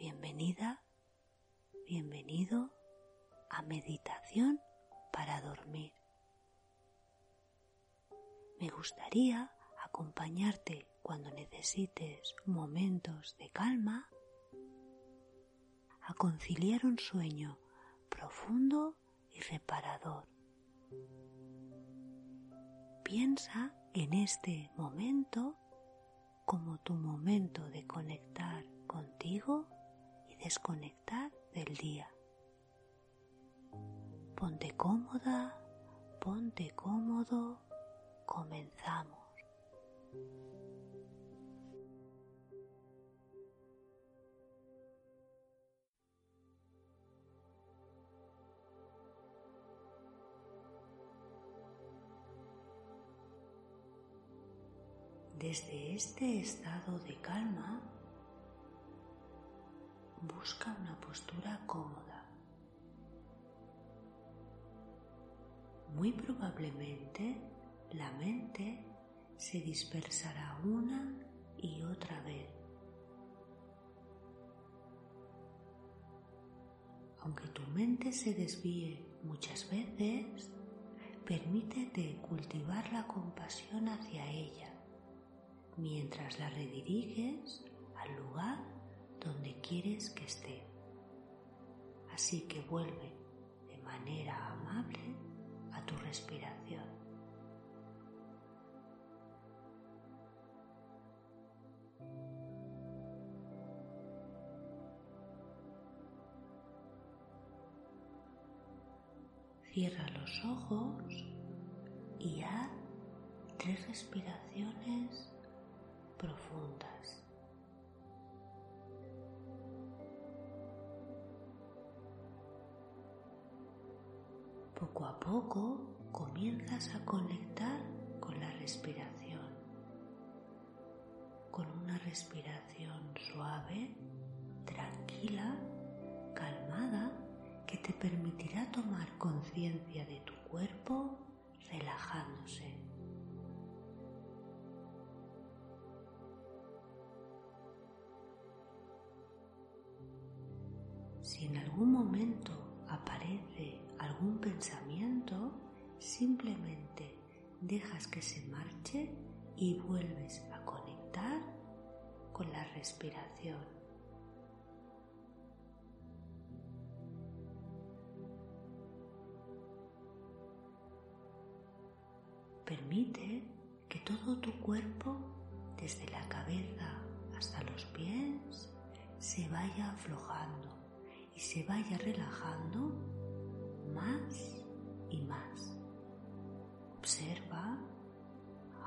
Bienvenida, bienvenido a Meditación para dormir. Me gustaría acompañarte cuando necesites momentos de calma a conciliar un sueño profundo y reparador. Piensa en este momento como tu momento de conectar contigo desconectar del día. Ponte cómoda, ponte cómodo, comenzamos. Desde este estado de calma, busca una postura cómoda. Muy probablemente la mente se dispersará una y otra vez. Aunque tu mente se desvíe muchas veces, permítete cultivar la compasión hacia ella mientras la rediriges al lugar donde quieres que esté. Así que vuelve de manera amable a tu respiración. Cierra los ojos y haz tres respiraciones profundas. Poco comienzas a conectar con la respiración, con una respiración suave, tranquila, calmada, que te permitirá tomar conciencia de tu cuerpo relajándose. Si en algún momento aparece algún pensamiento, simplemente dejas que se marche y vuelves a conectar con la respiración. Permite que todo tu cuerpo, desde la cabeza hasta los pies, se vaya aflojando y se vaya relajando Observa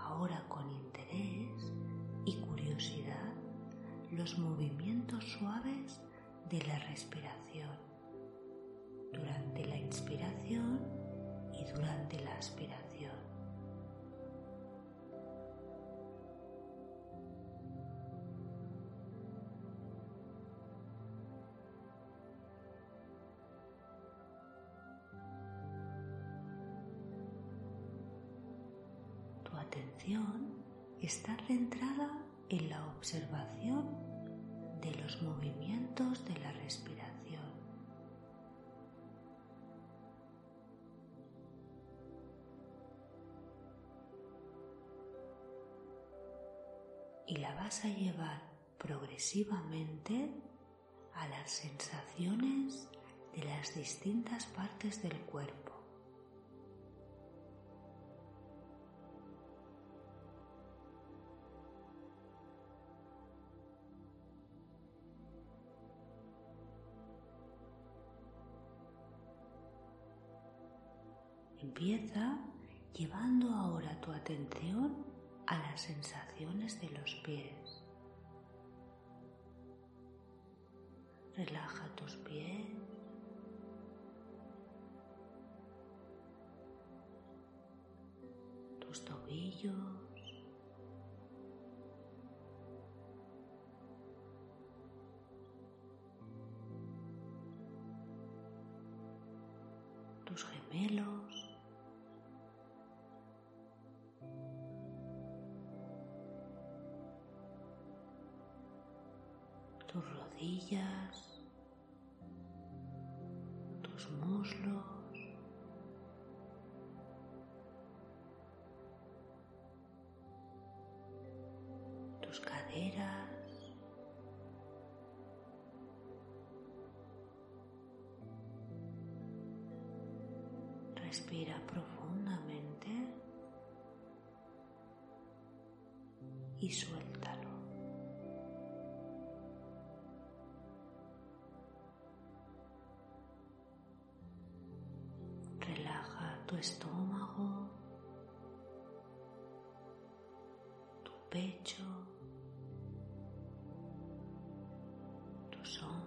ahora con interés y curiosidad los movimientos suaves de la respiración durante la inspiración y durante la aspiración. Está centrada en la observación de los movimientos de la respiración. Y la vas a llevar progresivamente a las sensaciones de las distintas partes del cuerpo. Empieza llevando ahora tu atención a las sensaciones de los pies. Relaja tus pies. Tus tobillos. Tus gemelos. Tus rodillas, tus muslos, tus caderas. Respira profundamente y suéltalo. Tu estómago, tu pecho, tus hombros.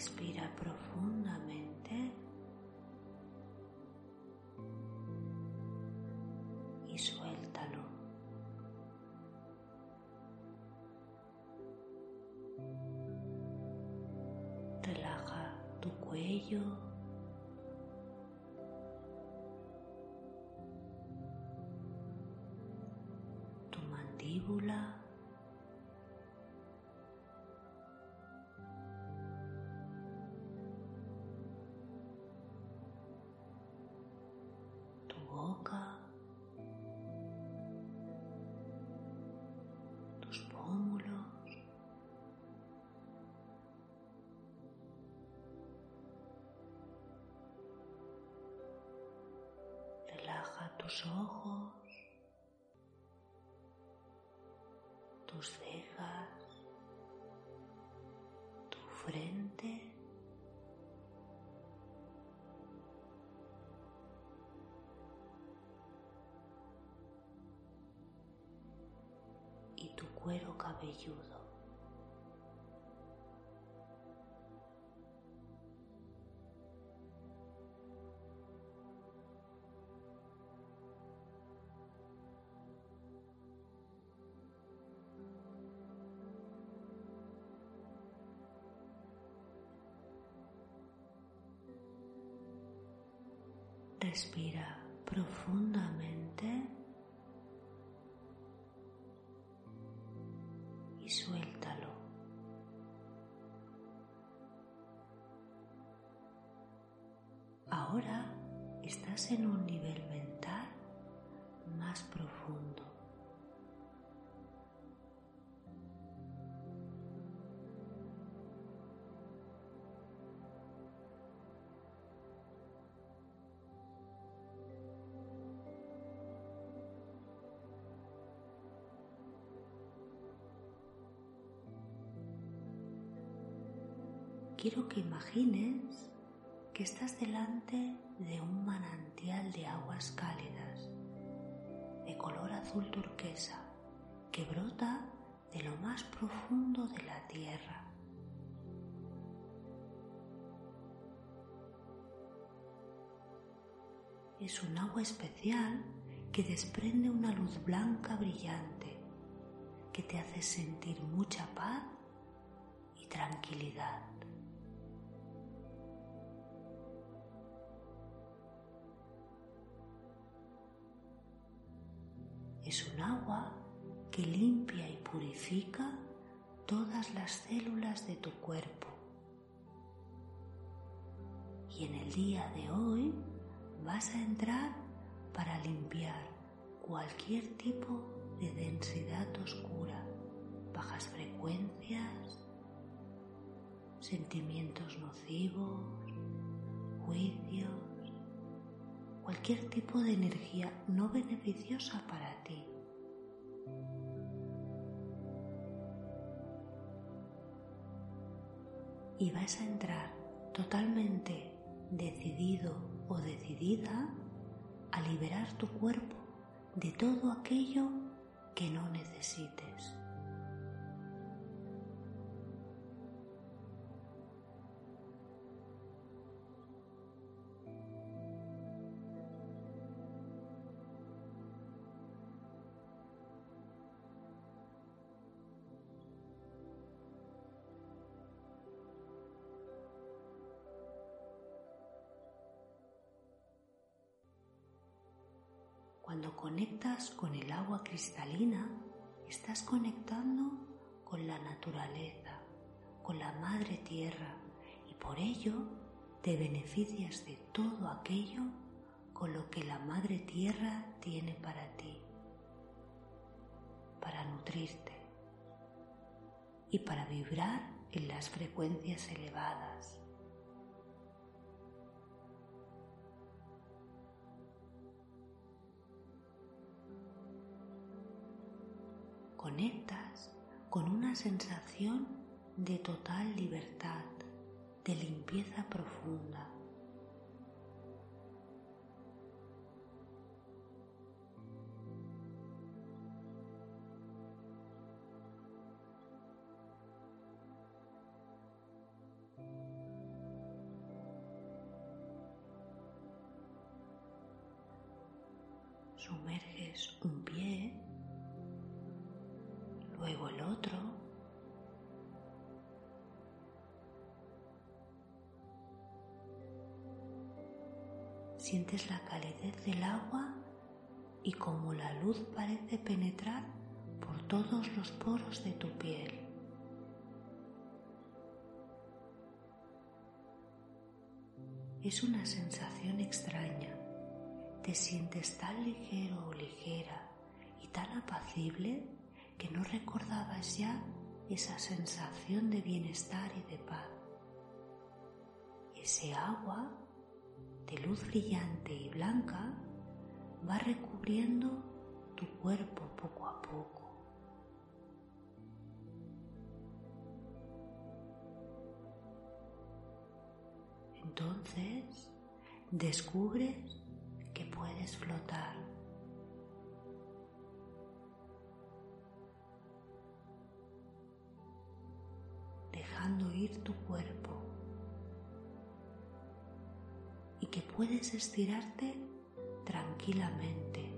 Respira profundamente y suéltalo. Relaja tu cuello. Tu cuero cabelludo. Respira profundamente Ahora estás en un nivel mental más profundo. quiero que imagines que estás delante de un manantial de aguas cálidas, de color azul turquesa, que brota de lo más profundo de la tierra. Es un agua especial que desprende una luz blanca brillante que te hace sentir mucha paz y tranquilidad. Es un agua que limpia y purifica todas las células de tu cuerpo. Y en el día de hoy vas a entrar para limpiar cualquier tipo de densidad oscura, bajas frecuencias, sentimientos nocivos, juicios, cualquier tipo de energía no beneficiosa para ti. Y vas a entrar totalmente decidido o decidida a liberar tu cuerpo de todo aquello que no necesites. Cuando conectas con el agua cristalina, estás conectando con la naturaleza, con la madre tierra y por ello te beneficias de todo aquello con lo que la madre tierra tiene para ti, para nutrirte y para vibrar en las frecuencias elevadas. Conectas con una sensación de total libertad, de limpieza profunda. Sumerges un pie, luego el otro. Sientes la calidez del agua y como la luz parece penetrar por todos los poros de tu piel. Es una sensación extraña te sientes tan ligero o ligera y tan apacible que no recordabas ya esa sensación de bienestar y de paz. Ese agua de luz brillante y blanca va recubriendo tu cuerpo poco a poco. Entonces descubres que puedes flotar. Ir tu cuerpo y que puedes estirarte tranquilamente.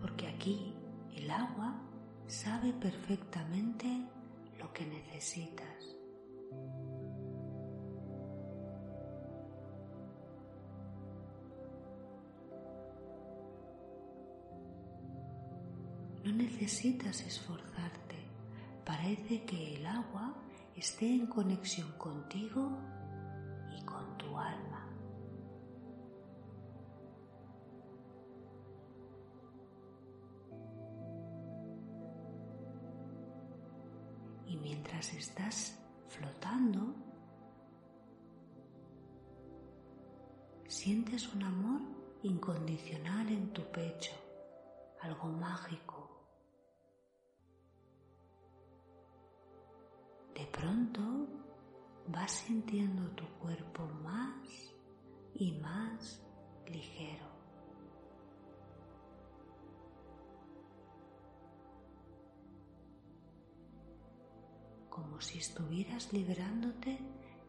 Porque aquí el agua sabe perfectamente que necesitas. Necesitas esforzarte. Parece que el agua esté en conexión contigo y con tu alma. mientras estás flotando, sientes un amor incondicional en tu pecho, algo mágico. De pronto vas sintiendo tu cuerpo más y más ligero. como si estuvieras liberándote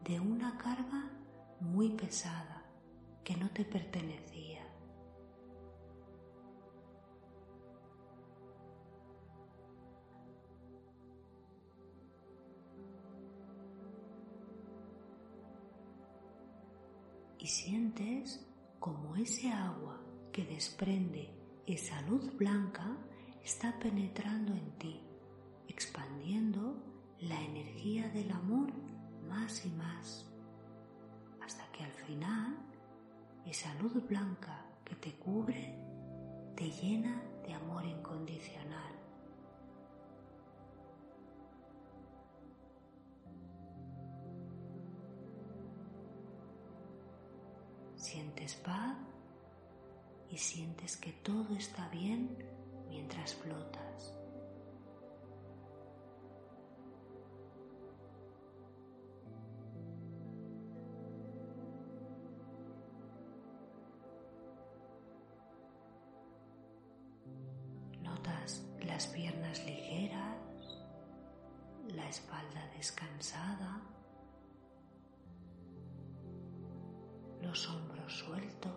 de una carga muy pesada que no te pertenecía. Y sientes como ese agua que desprende esa luz blanca está penetrando en ti, expandiendo la energía del amor más y más, hasta que al final esa luz blanca que te cubre te llena de amor incondicional. Sientes y sientes que todo está bien mientras flotas. las piernas ligeras, la espalda descansada, los hombros sueltos.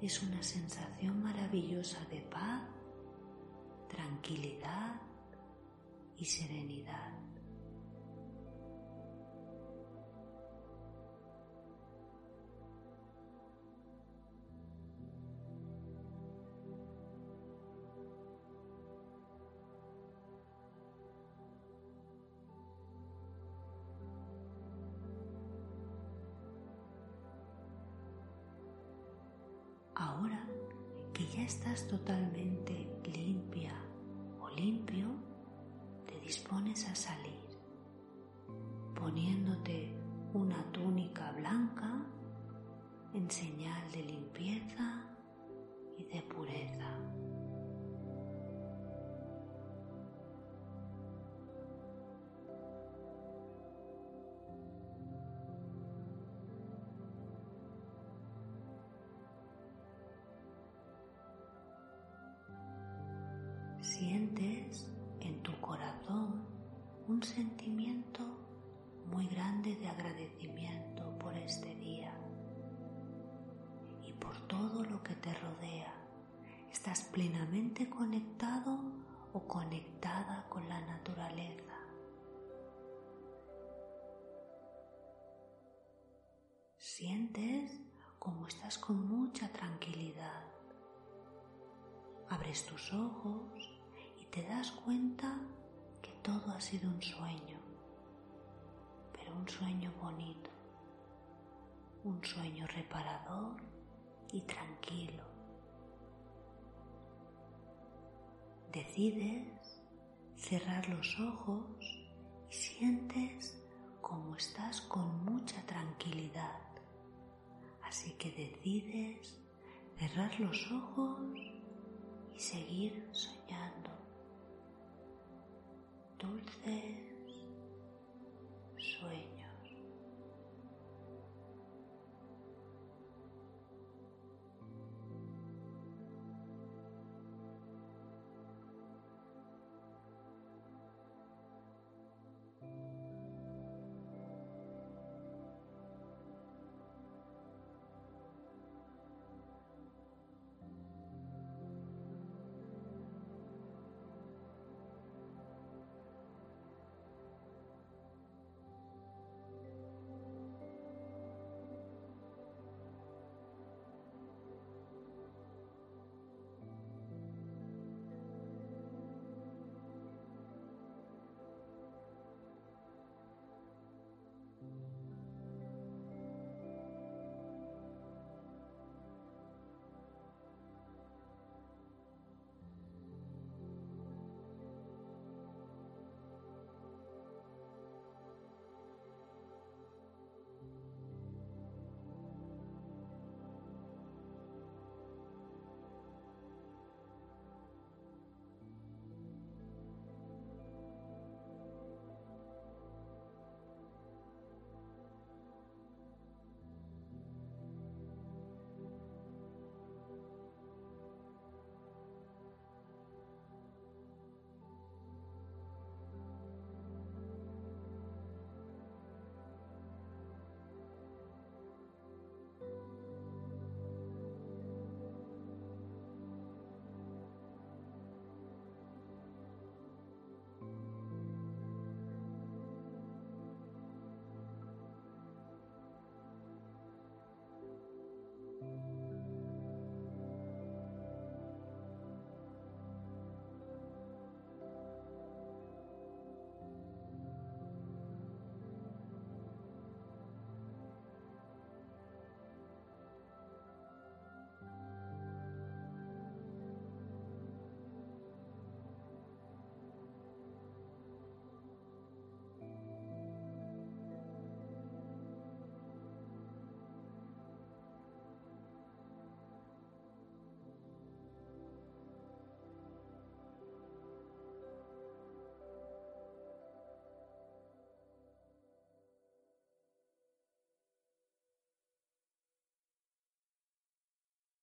Es una sensación maravillosa de paz, tranquilidad y serenidad. Estás totalmente limpia o limpio, te dispones a salir, poniéndote una túnica blanca en señal de limpieza y de pureza. Sientes en tu corazón un sentimiento muy grande de agradecimiento por este día y por todo lo que te rodea. Estás plenamente conectado o conectada con la naturaleza. Sientes como estás con mucha tranquilidad. Abres tus ojos te das cuenta que todo ha sido un sueño, pero un sueño bonito, un sueño reparador y tranquilo. Decides cerrar los ojos y sientes como estás con mucha tranquilidad. Así que decides cerrar los ojos y seguir soñando dulces sueños.